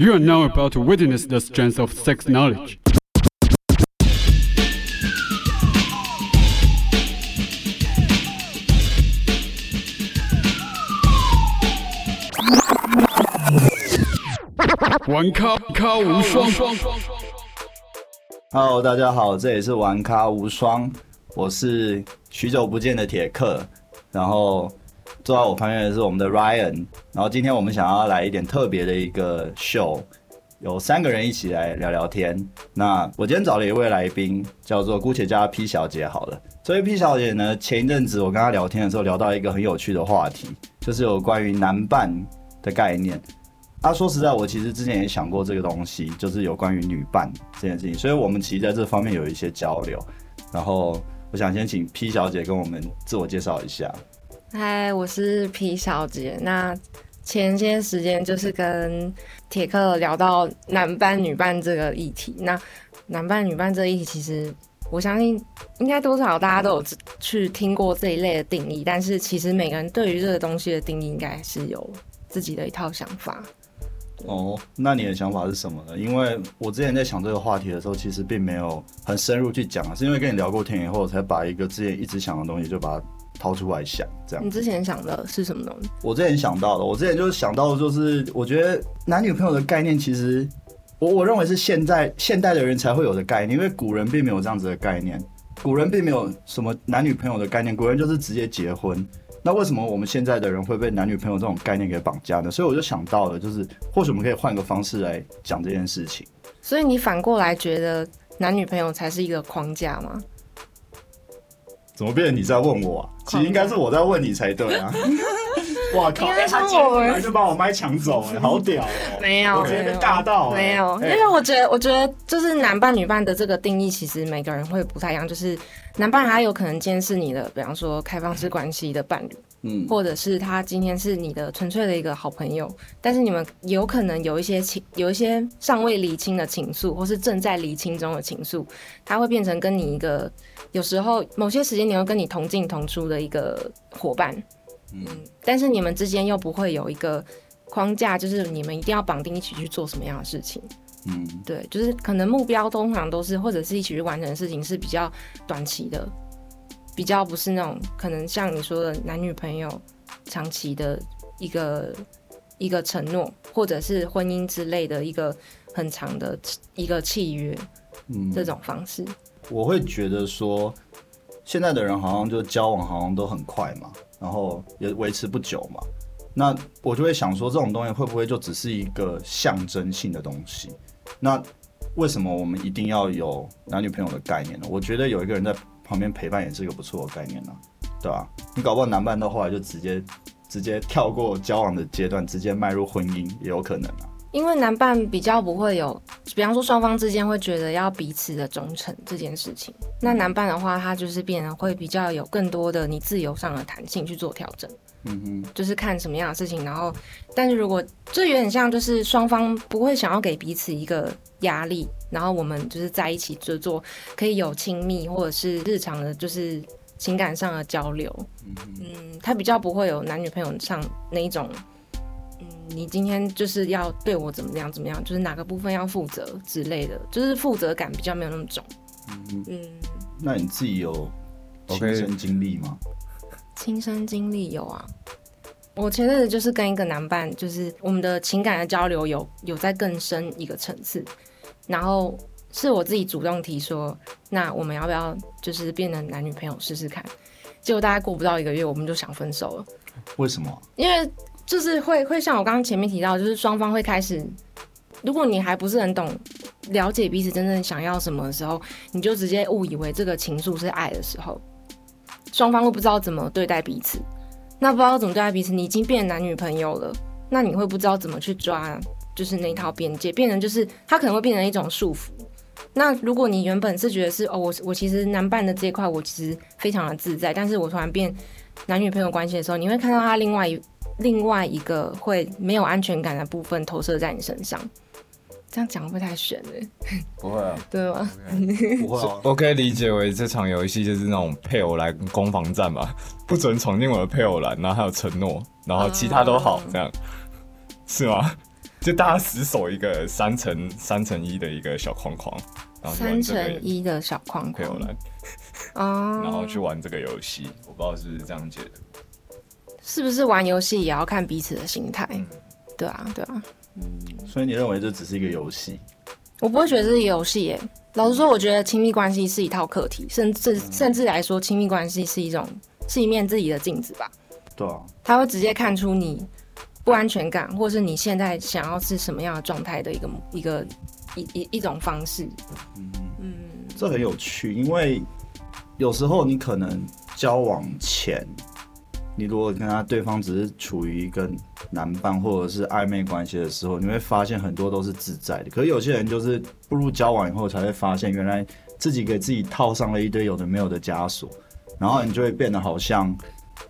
You are now about to witness the strength of sex knowledge. 玩咖咖无双。Hello，大家好，这里是玩咖无双，我是许久不见的铁克，然后坐在我旁边的是我们的 Ryan，然后今天我们想要来一点特别的一个 show，，有三个人一起来聊聊天。那我今天找了一位来宾，叫做姑且叫她 P 小姐好了。这位 P 小姐呢，前一阵子我跟她聊天的时候，聊到一个很有趣的话题，就是有关于男伴的概念。啊，说实在，我其实之前也想过这个东西，就是有关于女伴这件事情，所以我们其实在这方面有一些交流。然后，我想先请 P 小姐跟我们自我介绍一下。嗨，我是皮小姐。那前些时间就是跟铁克聊到男扮女扮这个议题。那男扮女扮这个议题，其实我相信应该多少大家都有去听过这一类的定义，但是其实每个人对于这个东西的定义，应该是有自己的一套想法。哦，那你的想法是什么呢？因为我之前在想这个话题的时候，其实并没有很深入去讲，是因为跟你聊过天以后，我才把一个之前一直想的东西就把它掏出来想。这样你，之前想的是什么东西？我之前想到的，我之前就是想到，就是我觉得男女朋友的概念，其实我我认为是现在现代的人才会有的概念，因为古人并没有这样子的概念，古人并没有什么男女朋友的概念，古人就是直接结婚。那为什么我们现在的人会被男女朋友这种概念给绑架呢？所以我就想到了，就是或许我们可以换个方式来讲这件事情。所以你反过来觉得男女朋友才是一个框架吗？怎么变成你在问我啊？其实应该是我在问你才对啊！哇靠！应该哎他是把我麦抢走、了，好屌哦、没有我直接被尬到、哎没有，因哎为我觉得，我觉得就是男伴女伴的这个定义，其实每个人会不太一样。就是男伴他有可能今天是你的，比方说开放式关系的伴侣，嗯，或者是他今天是你的纯粹的一个好朋友，但是你们有可能有一些情，有一些尚未理清的情愫，或是正在理清中的情愫，他会变成跟你一个有时候某些时间你会跟你同进同出的一个伙伴，嗯。但是你们之间又不会有一个框架，就是你们一定要绑定一起去做什么样的事情。嗯对，就是可能目标通常都是或者是一起去完成的事情是比较短期的，比较不是那种可能像你说的男女朋友长期的一个一个承诺，或者是婚姻之类的一个很长的一个契约嗯这种方式。我会觉得说，现在的人好像就交往好像都很快嘛，然后也维持不久嘛。那我就会想说，这种东西会不会就只是一个象征性的东西？那为什么我们一定要有男女朋友的概念呢？我觉得有一个人在旁边陪伴也是一个不错的概念呢、对吧、你搞不好男伴到后来就直接直接跳过交往的阶段，直接迈入婚姻也有可能啊。因为男伴比较不会有，比方说双方之间会觉得要彼此的忠诚这件事情。那男伴的话，他就是变得会比较有更多的你自由上的弹性去做调整，嗯哼，就是看什么样的事情。然后，但是如果这有点像，就是双方不会想要给彼此一个压力，然后我们就是在一起就做可以有亲密或者是日常的，就是情感上的交流。嗯，他比较不会有男女朋友上那一种。嗯，你今天就是要对我怎么样怎么样，就是哪个部分要负责之类的，就是负责感比较没有那么重。嗯嗯，那你自己有亲身经历吗？亲身经历有啊。我前阵子就是跟一个男伴，就是我们的情感的交流有有在更深一个层次，然后是我自己主动提说，那我们要不要就是变成男女朋友试试看？结果大概过不到一个月，我们就想分手了。为什么？因为就是会会像我刚刚前面提到，就是双方会开始，如果你还不是很懂了解彼此真正想要什么的时候，你就直接误以为这个情愫是爱的时候，双方会不知道怎么对待彼此。那不知道怎么对待彼此，你已经变男女朋友了，那你会不知道怎么去抓，就是那套边界，变成就是他可能会变成一种束缚。那如果你原本是觉得是哦，我我其实男伴的这一块我其实非常的自在，但是我突然变男女朋友关系的时候，你会看到他另外一另外一个会没有安全感的部分投射在你身上。这样讲会不太悬了？不会啊，对吗？不会啊。我可以理解为这场游戏就是那种配偶栏攻防战吧，不准闯进我的配偶栏，然后还有承诺，然后其他都好，这样是吗？就大家死守一个三乘三乘一的一个小框框，然后三乘一的小框框配偶栏，哦，然后去玩这个游戏，我不知道是不是这样解的。是不是玩游戏也要看彼此的心态？嗯对啊，对啊，所以你认为这只是一个游戏？我不会觉得这是游戏耶。老实说，我觉得亲密关系是一套课题，甚至甚至来说，亲密关系是一种是一面自己的镜子吧。对啊，他会直接看出你不安全感，或是你现在想要是什么样的状态的一个一个一一一种方式。嗯，这很有趣，因为有时候你可能交往前，你如果跟他对方只是处于一个男伴或者是暧昧关系的时候，你会发现很多都是自在的。可是有些人就是步入交往以后才会发现，原来自己给自己套上了一堆有的没有的枷锁，然后你就会变得好像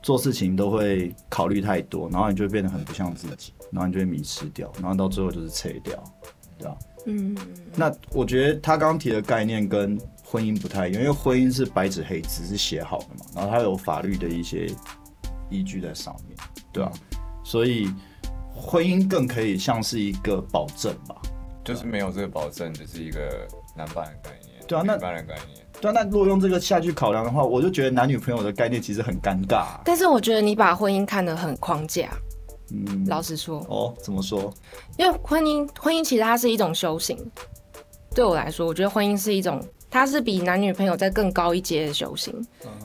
做事情都会考虑太多，然后你就会变得很不像自己，然后你就会迷失掉，然后到最后就是撤掉，对吧、嗯，那我觉得他刚刚提的概念跟婚姻不太一样，因为婚姻是白纸黑字是写好的嘛，然后它有法律的一些依据在上面，对啊，所以婚姻更可以像是一个保证吧。就是没有这个保证，就是一个男伴的概念，对啊那女伴的概念。对啊，那如果用这个下去考量的话，我就觉得男女朋友的概念其实很尴尬、啊。但是我觉得你把婚姻看得很框架。嗯，老实说，哦，怎么说？因为婚姻婚姻其实它是一种修行。对我来说，我觉得婚姻是一种，它是比男女朋友在更高一阶的修行。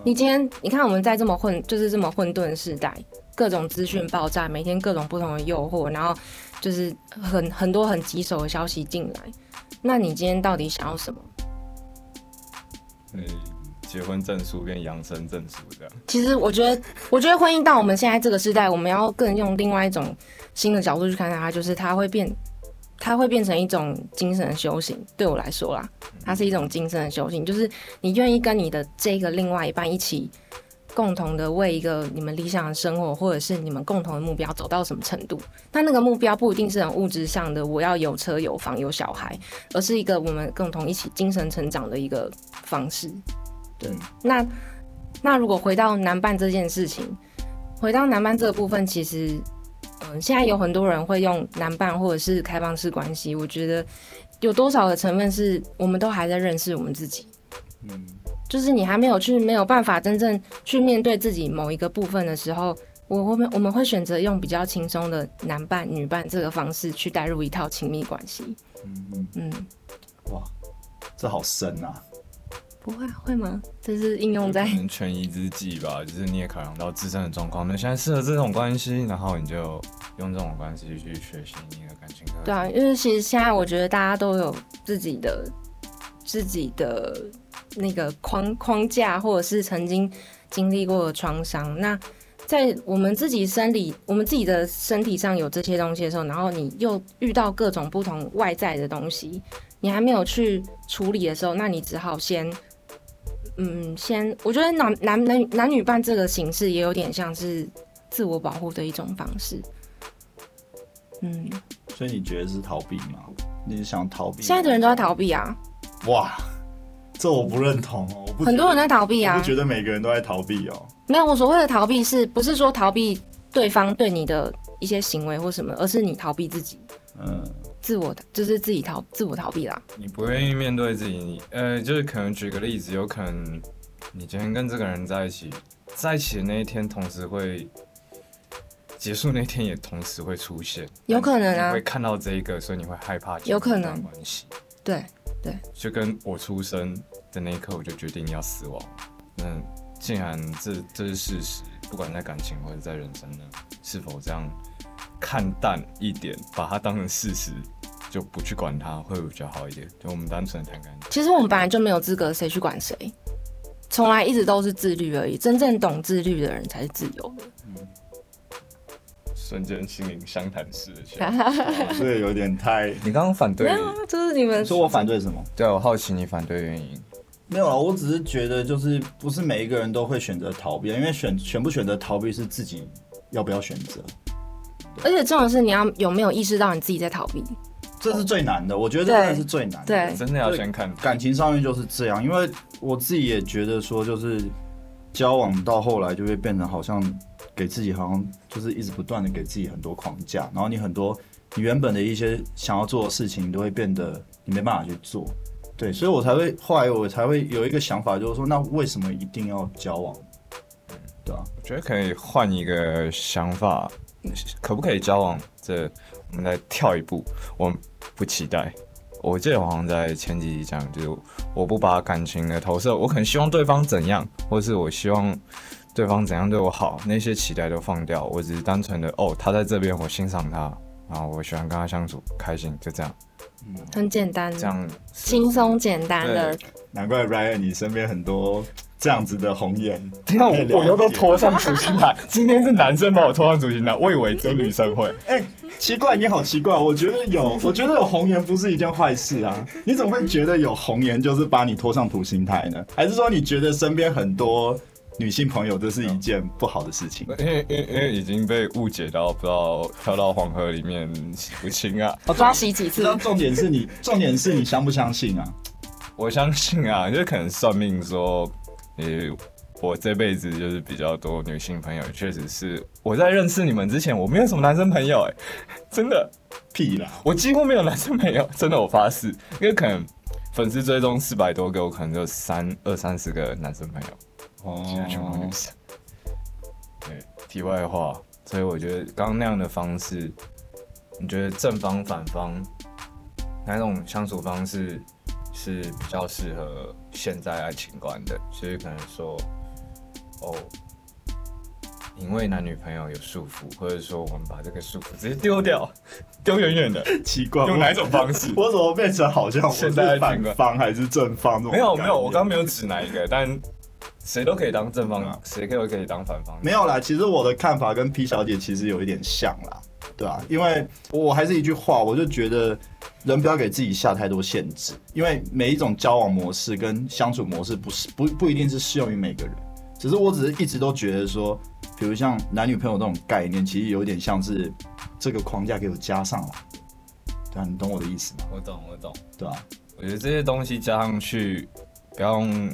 你今天你看我们在这么混，就是这么混沌的时代，各种资讯爆炸，每天各种不同的诱惑，然后就是很很多很棘手的消息进来。那你今天到底想要什么？结婚证书跟养生证书这样。其实我觉得，我觉得婚姻到我们现在这个时代，我们要更用另外一种新的角度去看待它，就是它会变，它会变成一种精神的修行。对我来说啦，它是一种精神的修行，就是你愿意跟你的这个另外一半一起，共同的为一个你们理想的生活，或者是你们共同的目标走到什么程度。那那个目标不一定是很物质上的，我要有车有房有小孩，而是一个我们共同一起精神成长的一个方式。对，那那如果回到男伴这件事情，回到男伴这个部分，其实，嗯、现在有很多人会用男伴或者是开放式关系，我觉得有多少的成分是我们都还在认识我们自己，嗯，就是你还没有去没有办法真正去面对自己某一个部分的时候。我我们我们会选择用比较轻松的男伴、女伴这个方式去带入一套亲密关系。嗯嗯，嗯，哇，这好深啊！不会啊会吗？这是应用在权宜之计吧，就是你也考量到自身的状况，那现在适合这种关系，然后你就用这种关系去学习你的感情。对啊，因为其实现在我觉得大家都有自己的自己的那个框框架，或者是曾经经历过的创伤。那在我们自己生理、我们自己的身体上有这些东西的时候，然后你又遇到各种不同外在的东西，你还没有去处理的时候，那你只好先。嗯，先我觉得男男男男女伴这个形式也有点像是自我保护的一种方式。嗯，所以你觉得是逃避吗？你是想逃避？现在的人都在逃避啊，哇，这我不认同哦，我不很多人在逃避啊我不。觉得每个人都在逃避哦。没有，我所谓的逃避是不是说逃避对方对你的一些行为或什么，而是你逃避自己，嗯，自我就是自己逃自我逃避啦。你不愿意面对自己，呃，就是可能举个例子，有可能你今天跟这个人在一起，在一起的那一天，同时会结束那天也同时会出现，有可能啊你会看到这一个，所以你会害怕有可能关系，对对，就跟我出生的那一刻，我就决定要死亡。那既然这这是事实，不管在感情或者在人生呢，是否这样看淡一点，把它当成事实，就不去管它，会比较好一点。就我们单纯的谈感情。其实我们本来就没有资格谁去管谁，从来一直都是自律而已。真正懂自律的人才是自由的。瞬间心灵相谈式的。所以有点太 你刚刚反对没，有啊，就是你们说我反对什么？对我好奇你反对原因。没有啊，我只是觉得就是不是每一个人都会选择逃避，因为选选不选择逃避是自己要不要选择，而且重要的是你要有没有意识到你自己在逃避。这是最难的。我觉得这真的是最难的。对真的要先看感情上面就是这样，因为我自己也觉得说，就是交往到后来就会变成好像给自己好像就是一直不断的给自己很多框架，然后你很多你原本的一些想要做的事情都会变得你没办法去做。对，所以我才会后来我才会有一个想法，就是说，那为什么一定要交往？对啊，我觉得可以换一个想法，可不可以交往？这我们再跳一步，我不期待。我记得我好像在前几集讲，就是我不把感情的投射，我可能希望对方怎样，或是我希望对方怎样对我好，那些期待都放掉，我只是单纯的哦，他在这边，我欣赏他，然后我喜欢跟他相处，开心，就这样，嗯很简单，这样轻松简单的。难怪 Ryan 你身边很多这样子的红颜。那我我又都拖上主心台，今天是男生把我拖上主心台，我以为只有女生会。哎、奇怪，你好奇怪，我觉得有，我觉得有红颜不是一件坏事啊。你怎么会觉得有红颜就是把你拖上土星台呢？还是说你觉得身边很多女性朋友这是一件不好的事情？因为因为因为已经被误解到，不知道跳到黄河里面洗不清啊！我抓洗几次那？重点是你，重点是你相不相信啊？我相信啊，就是可能算命说，呃，我这辈子就是比较多女性朋友，确实是我在认识你们之前，我没有什么男生朋友、哎，真的，屁啦！我几乎没有男生朋友，真的，我发誓，因为可能粉丝追踪四百多个，我可能就三二三十个男生朋友。其他全部女生。对，题外话，所以我觉得刚刚那样的方式，你觉得正方反方哪种相处方式是比较适合现在爱情观的？所以可能说，哦，因为男女朋友有束缚，或者说我们把这个束缚直接丢掉，丢远远的，奇怪，用哪一种方式？我怎么变成好像我是现在爱反方还是正方？没有没有，我刚刚没有指哪一个，但谁都可以当正方啊，谁都可以当反方。没有啦，其实我的看法跟 P 小姐其实有一点像啦，对啊，因为我还是一句话，我就觉得人不要给自己下太多限制，因为每一种交往模式跟相处模式不是不不一定是适用于每个人，只是我只是一直都觉得说，比如像男女朋友这种概念，其实有点像是这个框架给我加上了，对啊，你懂我的意思吗？我懂我懂，对啊，我觉得这些东西加上去，不要用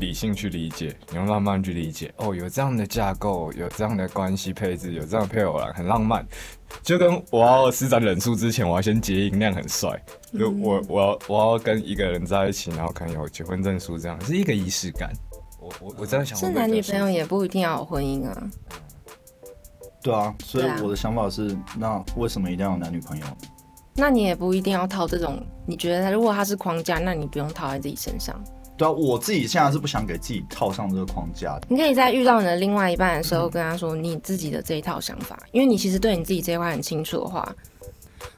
理性去理解，你要慢慢去理解。哦，有这样的架构，有这样的关系配置，有这样的配偶栏，很浪漫。就跟我要施展忍术之前，我要先结音，那样很帅。就我我要我要跟一个人在一起，然后可能有结婚证书，这样是一个仪式感。我我我真的想是男女朋友也不一定要有婚姻啊。对啊，所以我的想法是，那为什么一定要有男女朋友？那你也不一定要套这种，你觉得如果他是框架，那你不用套在自己身上。对啊，我自己现在是不想给自己套上这个框架的。你可以在遇到你的另外一半的时候，跟他说你自己的这一套想法，因为你其实对你自己这一块很清楚的话，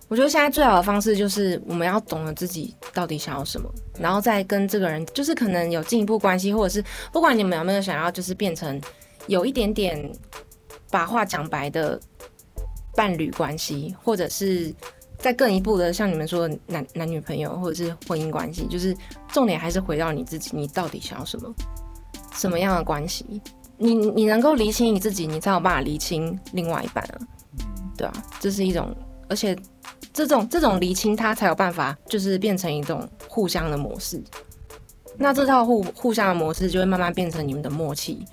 我觉得现在最好的方式就是我们要懂得自己到底想要什么，然后再跟这个人，就是可能有进一步关系，或者是不管你们有没有想要，就是变成有一点点把话讲白的伴侣关系，或者是再更一步的，像你们说的男男女朋友或者是婚姻关系，就是重点还是回到你自己，你到底想要什么，什么样的关系？你你能够厘清你自己，你才有办法厘清另外一半啊，对啊，这是一种，而且这种这种厘清，它才有办法就是变成一种互相的模式。那这套互互相的模式就会慢慢变成你们的默契，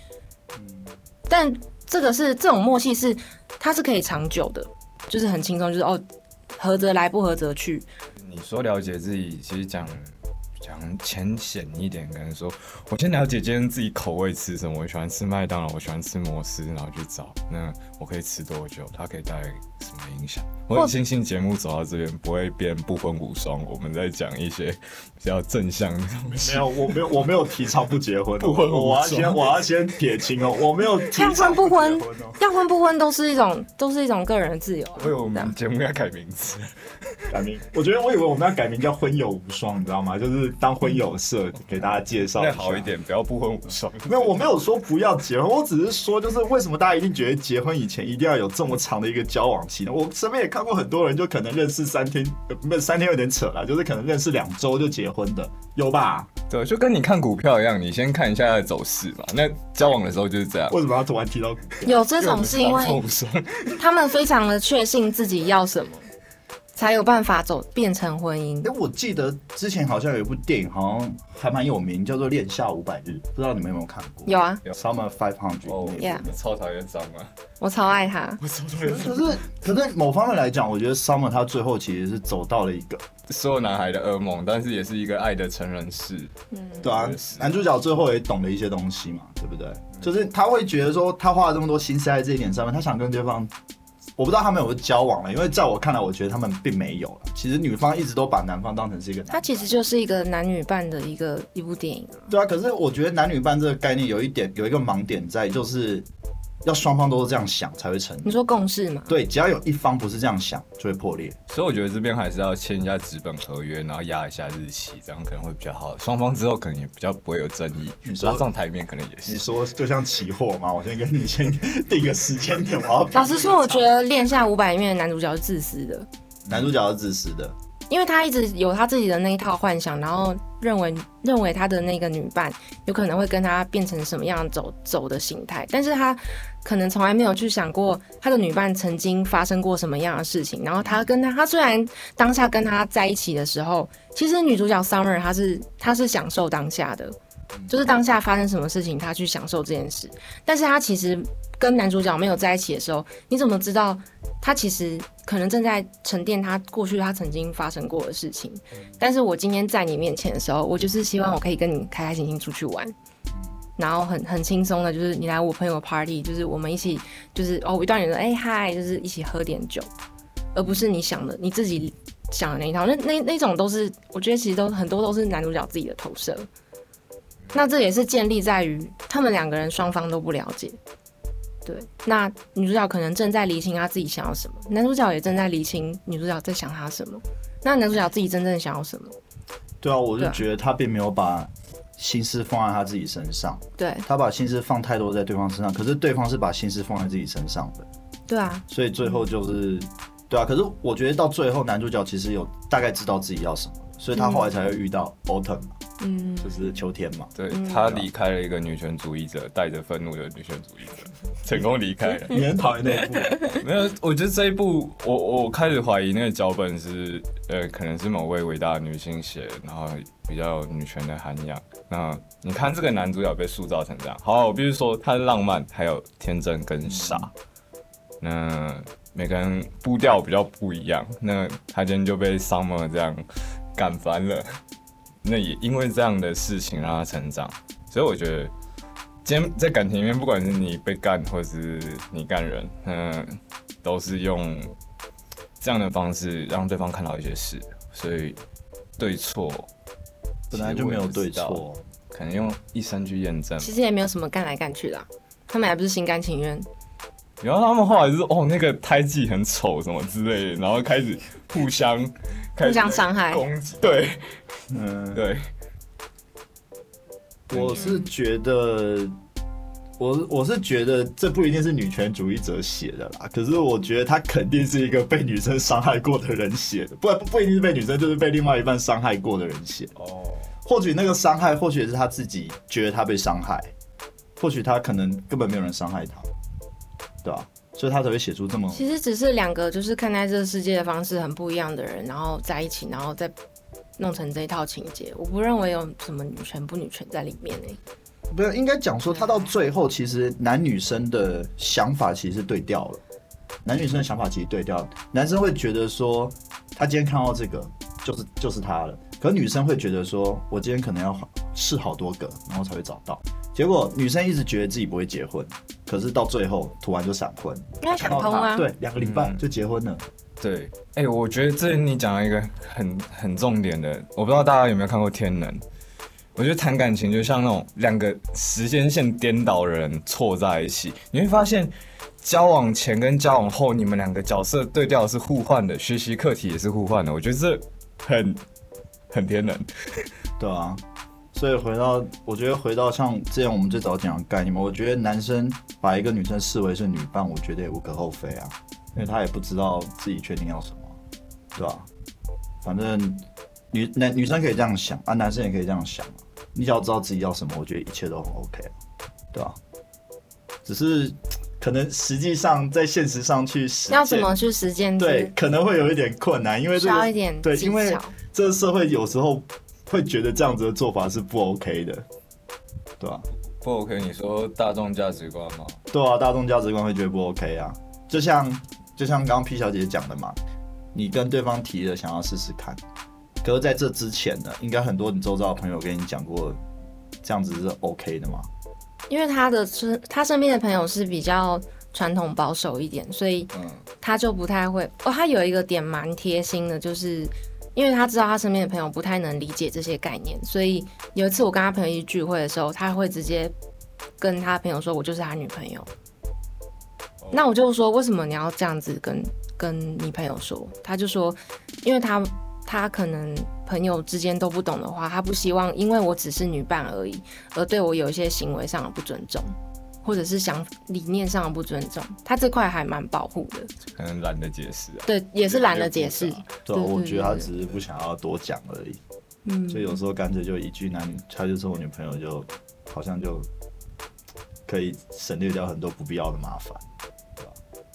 但这个是这种默契是它是可以长久的，就是很轻松，就是哦合则来，不合则去。你说了解自己，其实讲讲浅显一点，可能说我先了解今天自己口味吃什么，我喜欢吃麦当劳，我喜欢吃摩斯，然后去找那我可以吃多久，它可以带来什么影响。我很庆幸节目走到这边不会变不婚无双，我们在讲一些比较正向的东西没。有，我没有，我没有提倡不结婚、哦，不婚我要先，我要先撇清哦，我没有提倡要婚不婚。要婚不婚都是一种都是一种个人的自由啊、我以为我们节目要改名字，改名，我觉得我以为我们要改名叫婚友无双，你知道吗？就是当婚友社给大家介绍好一。点，不要不婚无双。没有，我没有说不要结婚，我只是说，就是为什么大家一定觉得结婚以前一定要有这么长的一个交往期呢？我身边也看过很多人，就可能认识三天，呃没有三天有点扯了，就是可能认识两周就结婚的，有吧？对，就跟你看股票一样，你先看一下它的走势嘛。那交往的时候就是这样。为什么要突然提到？有这种是因为。他们非常的确信自己要什么，才有办法走变成婚姻哎、。我记得之前好像有一部电影，好像还蛮有名，叫做《恋夏五百日》，不知道你们有没有看过？有啊，Summer Five Hundred。哦，Yeah 我超讨厌张啊！我超爱他。我超讨厌可是，可是某方面来讲，我觉得 Summer 他最后其实是走到了一个，所有男孩的噩梦，但是也是一个爱的成人式。嗯对啊，男主角最后也懂了一些东西嘛，对不对？就是他会觉得说，他花了这么多心思在这一点上面，他想跟对方，我不知道他们有没有交往了，因为在我看来，我觉得他们并没有了。其实女方一直都把男方当成是一个男它其实就是一个男女伴的一个一部电影啊。对啊，可是我觉得男女伴这个概念有一点有一个盲点在，就是要双方都是这样想才会成。你说共识嘛？对，只要有一方不是这样想，就会破裂。所以我觉得这边还是要签一下纸本合约，然后压一下日期，这样可能会比较好。双方之后可能也比较不会有争议。你说拉上台面可能也是你。说就像期货嘛，我先跟你先定个时间点，我要老实说，我觉得《恋下五百》里面的男主角是自私的，男主角是自私的，因为他一直有他自己的那一套幻想，然后认为认为他的那个女伴有可能会跟他变成什么样走走的形态，但是他可能从来没有去想过他的女伴曾经发生过什么样的事情。然后他跟他，他虽然当下跟他在一起的时候，其实女主角 Summer 她是她是享受当下的，就是当下发生什么事情，她去享受这件事。但是她其实跟男主角没有在一起的时候，你怎么知道他其实可能正在沉淀他过去他曾经发生过的事情？但是我今天在你面前的时候，我就是希望我可以跟你开开心心出去玩。然后很很轻松的，就是你来我朋友 party，就是我们一起，就是哦，一段人说哎嗨，就是一起喝点酒，而不是你想的你自己想的那一套。那那那种都是，我觉得其实都很多都是男主角自己的投射。那这也是建立在于他们两个人双方都不了解。对，那女主角可能正在理清她自己想要什么，男主角也正在理清女主角在想他什么。那男主角自己真正想要什么？对啊，我就觉得他并没有把心思放在他自己身上，对他把心思放太多在对方身上，可是对方是把心思放在自己身上的，对啊，所以最后就是，对啊，可是我觉得到最后男主角其实有大概知道自己要什么，所以他后来才会遇到 autumn 嘛，嗯，就是秋天嘛。对他离开了一个女权主义者，带着愤怒的女权主义者，成功离开了。你很讨厌那一部，没有，我觉得这一部，我我开始怀疑那个脚本是，呃，可能是某位伟大的女性写的，然后比较有女权的涵养。那你看这个男主角被塑造成这样，好，我必须说他的浪漫，还有天真跟傻。那每个人步调比较不一样，那他今天就被 Summer 这样干烦了。那也因为这样的事情让他成长，所以我觉得今天在感情里面，不管是你被干或是你干人，嗯，都是用这样的方式让对方看到一些事，所以对错本来就没有对错可能用一生去验证。其实也没有什么干来干去的啊、他们还不是心甘情愿。然后他们后来就是哦，那个胎记很丑什么之类的，然后开始互相互相伤害。攻击，对嗯，对，我是觉得，我我是觉得这不一定是女权主义者写的啦，可是我觉得他肯定是一个被女生伤害过的人写的，不不不一定是被女生，就是被另外一半伤害过的人写。哦，或许那个伤害，或许也是他自己觉得他被伤害，或许他可能根本没有人伤害他，对吧、所以他才会写出这么其实只是两个就是看待这个世界的方式很不一样的人，然后在一起，然后再弄成这一套情节。我不认为有什么女权不女权在里面欸诶、不是应该讲说，他到最后其实男女生的想法其实是对调了，男女生的想法其实对调，男生会觉得说，他今天看到这个就是就是他了，可女生会觉得说，我今天可能要试好多个，然后才会找到。结果女生一直觉得自己不会结婚，可是到最后突然就闪婚，因为想通啊。对，两个礼拜嗯就结婚了。对，哎、我觉得这你讲了一个很很重点的，我不知道大家有没有看过《天能》。我觉得谈感情就像那种两个时间线颠倒的人错在一起，你会发现交往前跟交往后，你们两个角色对调是互换的，学习课题也是互换的。我觉得这很很天能。对啊，所以回到，我觉得回到像之前我们最早讲的概念嘛，我觉得男生把一个女生视为是女伴，我觉得也无可厚非啊，因为他也不知道自己确定要什么，对吧、反正女男女生可以这样想啊，男生也可以这样想啊，你只要知道自己要什么，我觉得一切都很 OK，啊对吧、只是可能实际上在现实上去实要怎么去实践？对，可能会有一点困难，因为需这一点对，因为。这个社会有时候会觉得这样子的做法是不 OK 的，对吧、不 OK？你说大众价值观吗？对啊，大众价值观会觉得不 OK 啊。就像就像刚刚 P 小姐讲的嘛，你跟对方提了想要试试看，可是在这之前呢，应该很多你周遭的朋友跟你讲过，这样子是 OK 的吗？因为他的身他身边的朋友是比较传统保守一点，所以嗯，他就不太会。哦，他有一个点蛮贴心的，就是因为他知道他身边的朋友不太能理解这些概念，所以有一次我跟他朋友一起聚会的时候，他会直接跟他朋友说：“我就是他女朋友。”那我就说：“为什么你要这样子跟跟你朋友说？”他就说：“因为他他可能朋友之间都不懂的话，他不希望因为我只是女伴而已，而对我有一些行为上的不尊重。”或者是想理念上的不尊重，他这块还蛮保护的，可能懒得解释啊。对，也是懒得解释。对我觉得他只是不想要多讲而已，嗯，所以有时候干脆就一句男，他就是我女朋友就，好像就可以省略掉很多不必要的麻烦，对吧？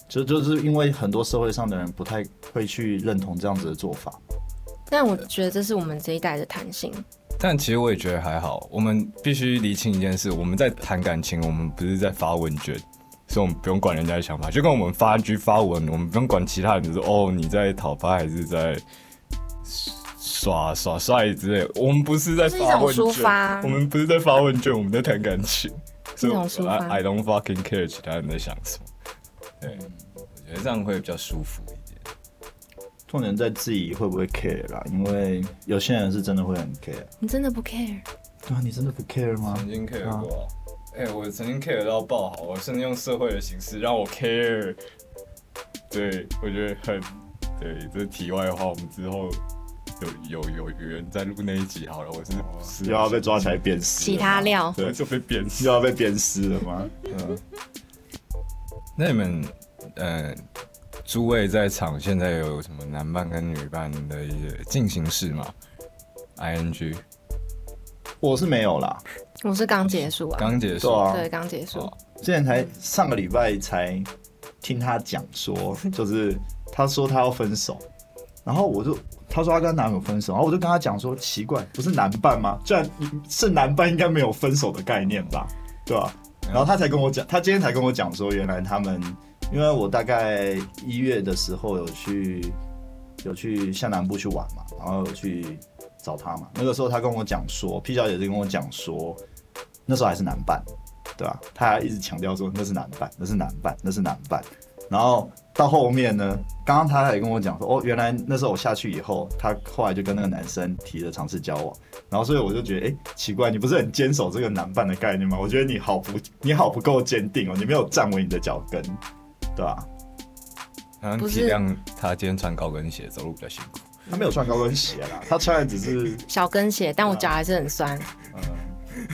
就就是因为很多社会上的人不太会去认同这样子的做法。但我觉得这是我们这一代的弹性。但其实我也觉得还好，我们必须理清一件事：我们在谈感情，我们不是在发问卷，所以我们不用管人家的想法。就跟我们发句发文，我们不用管其他人，就是哦你在讨伐还是在耍耍帅之类的。我们不是在发问卷，我们不是在发问卷，我们在谈感情。所以一种抒发 I I don't fucking care 其他人在想什么。对，我觉得这样会比较舒服一点。重点在自己会不会 care 啦，因为有些人是真的会很 care。你真的不 care？对啊，你真的不 care 吗？曾经 care 过、哎、我曾经 care 到爆好，我甚至用社会的形式让我 care。对，我觉得很，对，这是题外话，我们之后有有有缘再录那一集好了。我是是又要被抓起来鞭尸？其他？料？对，就被鞭尸。又要被鞭尸了吗？嗯，那你们，呃，诸位在场现在有什么男伴跟女伴的一些进行式吗？ing 我是没有啦，我是刚结束啊，刚结束，对啊，对，刚结束哦。之前才上个礼拜才听他讲说，就是他说他要分手，然后我就他说他跟男友分手，然后我就跟他讲说，奇怪，不是男伴吗？居然是男伴，应该没有分手的概念吧？对吧、然后他才跟我讲，他今天才跟我讲说，原来他们，因为我大概一月的时候有去有去向南部去玩嘛，然后有去找他嘛，那个时候他跟我讲说，P 小姐就跟我讲说，那时候还是男伴，对吧、他还一直强调说那是男伴，那是男伴，那是男伴。然后到后面呢，刚刚他还跟我讲说，哦，原来那时候我下去以后，他后来就跟那个男生提了尝试交往。然后所以我就觉得，哎，奇怪，你不是很坚守这个男伴的概念吗？我觉得你好不，你好不够坚定哦，你没有站稳你的脚跟，对吧、然后不是体谅他今天穿高跟鞋走路比较辛苦。他没有穿高跟鞋啦，他穿的只是，小跟鞋，但我脚还是很酸。嗯，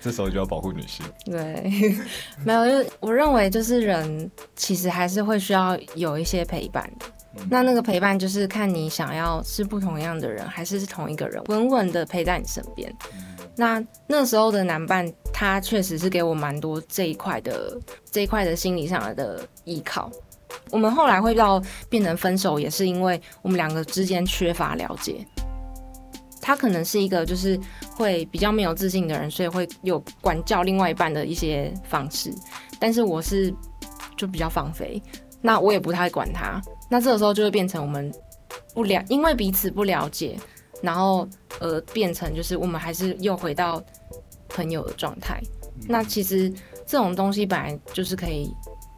这时候就要保护女性。对，没有，就是我认为就是人其实还是会需要有一些陪伴的。那那个陪伴就是看你想要是不同样的人，还是是同一个人，稳稳的陪在你身边。那那时候的男伴，他确实是给我蛮多这一块的这一块的心理上的依靠。我们后来会到变成分手，也是因为我们两个之间缺乏了解。他可能是一个就是会比较没有自信的人，所以会有管教另外一半的一些方式。但是我是就比较放飞，那我也不太管他。那这个时候就会变成我们不了，因为彼此不了解，然后呃变成就是我们还是又回到朋友的状态。那其实这种东西本来就是可以，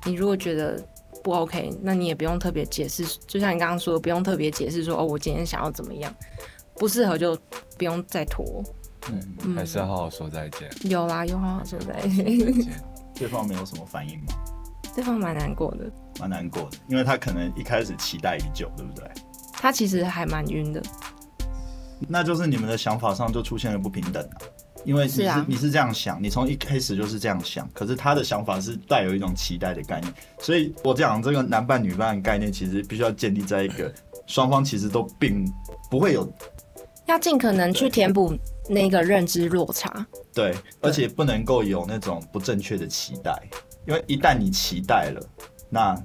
你如果觉得不 OK，那你也不用特别解释，就像你刚刚说的，不用特别解释说哦，我今天想要怎么样，不适合就不用再拖。嗯还是要好好说再见。有啦，有好好说，再见。对方没有什么反应吗？对方蛮难过的，蛮难过的，因为他可能一开始期待已久，对不对？他其实还蛮晕的。那就是你们的想法上就出现了不平等啊。因为你是是啊你是这样想，你从一开始就是这样想，可是他的想法是带有一种期待的概念，所以我讲这个男扮女扮的概念，其实必须要建立在一个双方其实都并不会有要尽可能去填补那个认知落差。对，而且不能够有那种不正确的期待，因为一旦你期待了，那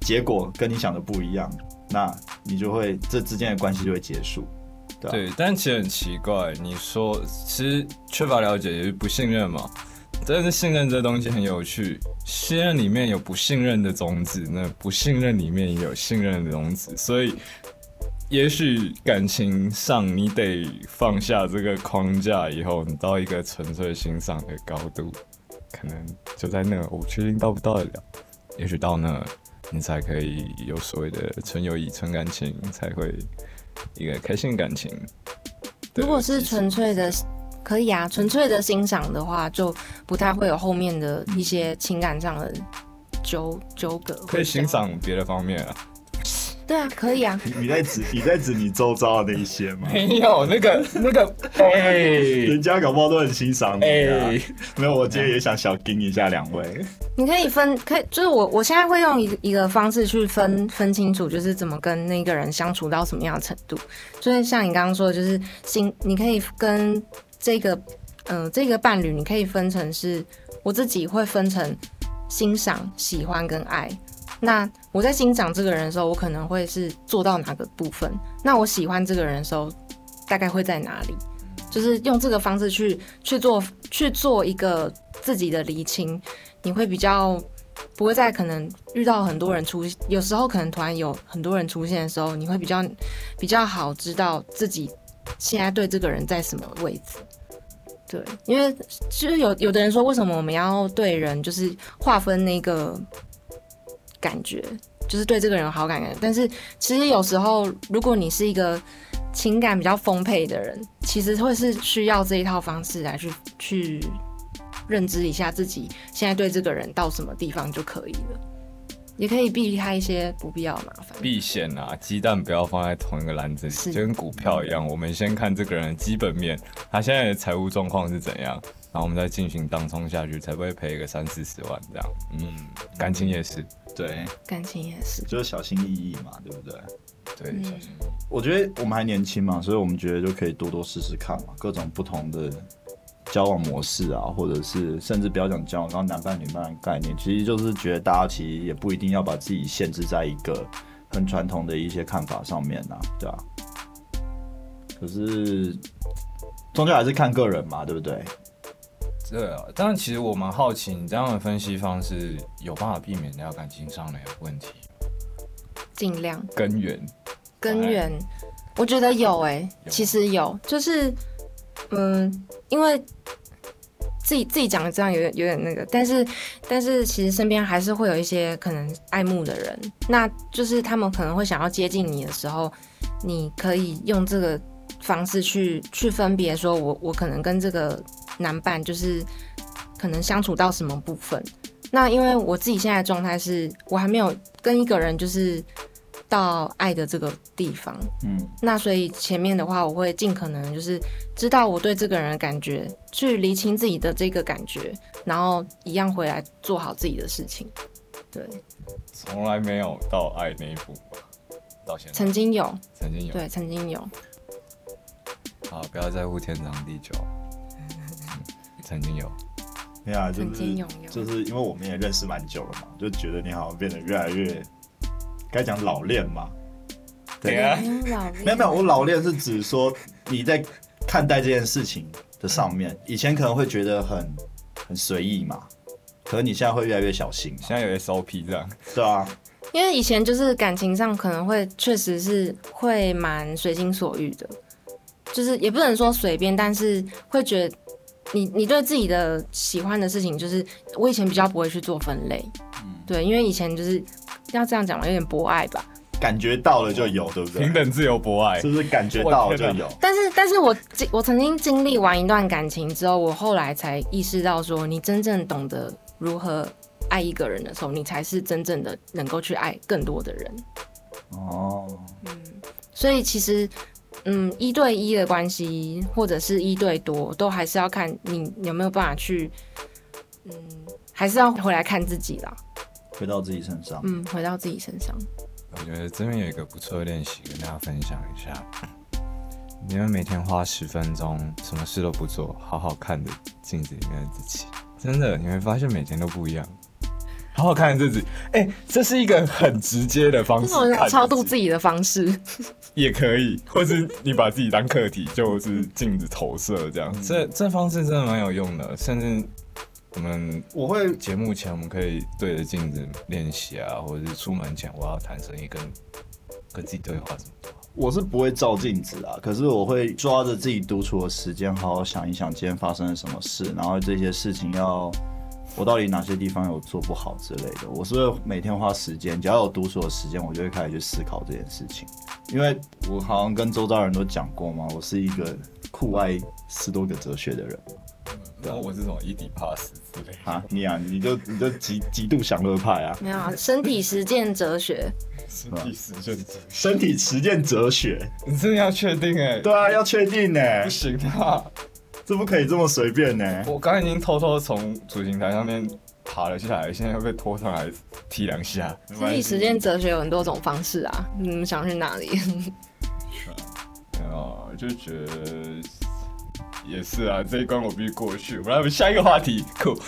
结果跟你想的不一样，那你就会这之间的关系就会结束。对，但其实很奇怪，你说其实缺乏了解也是不信任嘛，但是信任这东西很有趣，信任里面有不信任的种子，那不信任里面也有信任的种子，所以也许感情上你得放下这个框架以后，你到一个纯粹欣赏的高度，可能就在那，我不确定到不到得了，也许到那你才可以有所谓的纯友谊、纯感情，才会一个开心的感情。如果是纯粹的，可以啊，纯粹的欣赏的话，就不太会有后面的一些情感上的纠纠葛。可以欣赏别的方面啊。对啊，可以啊。你你在指你在指你周遭的那一些吗？没有那个那个，哎人家搞不好都很欣赏你啊。哎，没有，我今天也想小盯一下两位。你可以分，可以就是我我现在会用一个一个方式去分分清楚，就是怎么跟那个人相处到什么样的程度。就是像你刚刚说的，就是心，你可以跟这个嗯、呃这个伴侣，你可以分成是我自己会分成欣赏、喜欢跟爱。那我在欣赏这个人的时候，我可能会是做到哪个部分？那我喜欢这个人的时候，大概会在哪里？就是用这个方式去去做去做一个自己的厘清，你会比较不会在可能遇到很多人出，有时候可能突然有很多人出现的时候，你会比较比较好知道自己现在对这个人在什么位置。对，因为其实有有的人说，为什么我们要对人就是划分那个感觉，就是对这个人有好感的？但是其实有时候，如果你是一个情感比较丰沛的人，其实会是需要这一套方式来去去认知一下自己现在对这个人到什么地方就可以了，也可以避开一些不必要的麻烦。避险啊，鸡蛋不要放在同一个篮子里，就跟股票一样，我们先看这个人的基本面，他现在的财务状况是怎样，然后我们再进行当冲下去，才不会赔个三四十万这样。嗯，感情也是，对，感情也是，就是小心翼翼嘛，对不对？对，嗯小心。我觉得我们还年轻嘛，所以我们觉得就可以多多试试看嘛，各种不同的交往模式啊，或者是甚至不要讲交往，刚刚男伴女伴的概念，其实就是觉得大家其实也不一定要把自己限制在一个很传统的一些看法上面啊，对啊。可是终究还是看个人嘛，对不对？对啊，但其实我蛮好奇，你这样的分析方式有办法避免掉感情上的问题尽量。根源？根源，我觉得有诶、有其实有，就是嗯，因为自己自己讲的这样有点有点那个，但是但是其实身边还是会有一些可能爱慕的人，那就是他们可能会想要接近你的时候，你可以用这个方式去去分别说我我可能跟这个男伴就是可能相处到什么部分。那因为我自己现在的状态是我还没有跟一个人就是到爱的这个地方，嗯，那所以前面的话，我会尽可能就是知道我对这个人的感觉，去厘清自己的这个感觉，然后一样回来做好自己的事情。对，从来没有到爱那一步吧，到现在曾经有，曾经有。对，曾经有，好，不要在乎天长地久。曾经有，没有啊，就曾经是就是因为我们也认识蛮久了嘛，就觉得你好像变得越来越，该讲老练嘛。对啊。没有没有没有，我老练是指说你在看待这件事情的上面，以前可能会觉得很很随意嘛，可是你现在会越来越小心嘛，现在有 SOP 这样。对啊，因为以前就是感情上可能会确实是会蛮随心所欲的，就是也不能说随便，但是会觉得你你对自己的喜欢的事情，就是我以前比较不会去做分类，嗯对，因为以前就是要这样讲嘛，有点博爱吧。感觉到了就有，对不对？平等、自由、博爱是，不是感觉到了就有？但是，但是我经我曾经经历完一段感情之后，我后来才意识到说，你真正懂得如何爱一个人的时候，你才是真正的能够去爱更多的人。哦，嗯所以其实，嗯，一对一的关系或者是一对多，都还是要看你有没有办法去，嗯，还是要回来看自己啦。回到自己身上，嗯，回到自己身上。我觉得这边有一个不错的练习，跟大家分享一下。你们每天花十分钟，什么事都不做，好好看着镜子里面的自己，真的你会发现每天都不一样。好好看自己，哎、这是一个很直接的方式这种超度自己的方式，也可以，或是你把自己当客体，就是镜子投射这样。这这方式真的蛮有用的，甚至我们我会节目前我们可以对着镜子练习啊，或者是出门前我要谈生意跟跟自己对话什么的。我是不会照镜子啊，可是我会抓着自己独处的时间，好好想一想今天发生了什么事，然后这些事情要我到底哪些地方有做不好之类的。我是是每天花时间，只要有独处的时间，我就会开始去思考这件事情。因为我好像跟周遭人都讲过嘛，我是一个酷爱斯多葛哲学的人然后我是什么伊底帕斯之类的，啊。你啊，你就你就极极度享乐派啊，没有啊，身体实践哲学，是第十阵子。身体实践哲学。你真的要确定哎、对啊，要确定哎、不行啊！这不可以这么随便呢、我刚刚已经偷偷从主刑台上面爬了下来，现在又被拖上来踢两下。所以实践哲学有很多种方式啊，你们想去哪里？啊，就觉得也是啊，这一关我必须过去。我们来下一个话题，酷。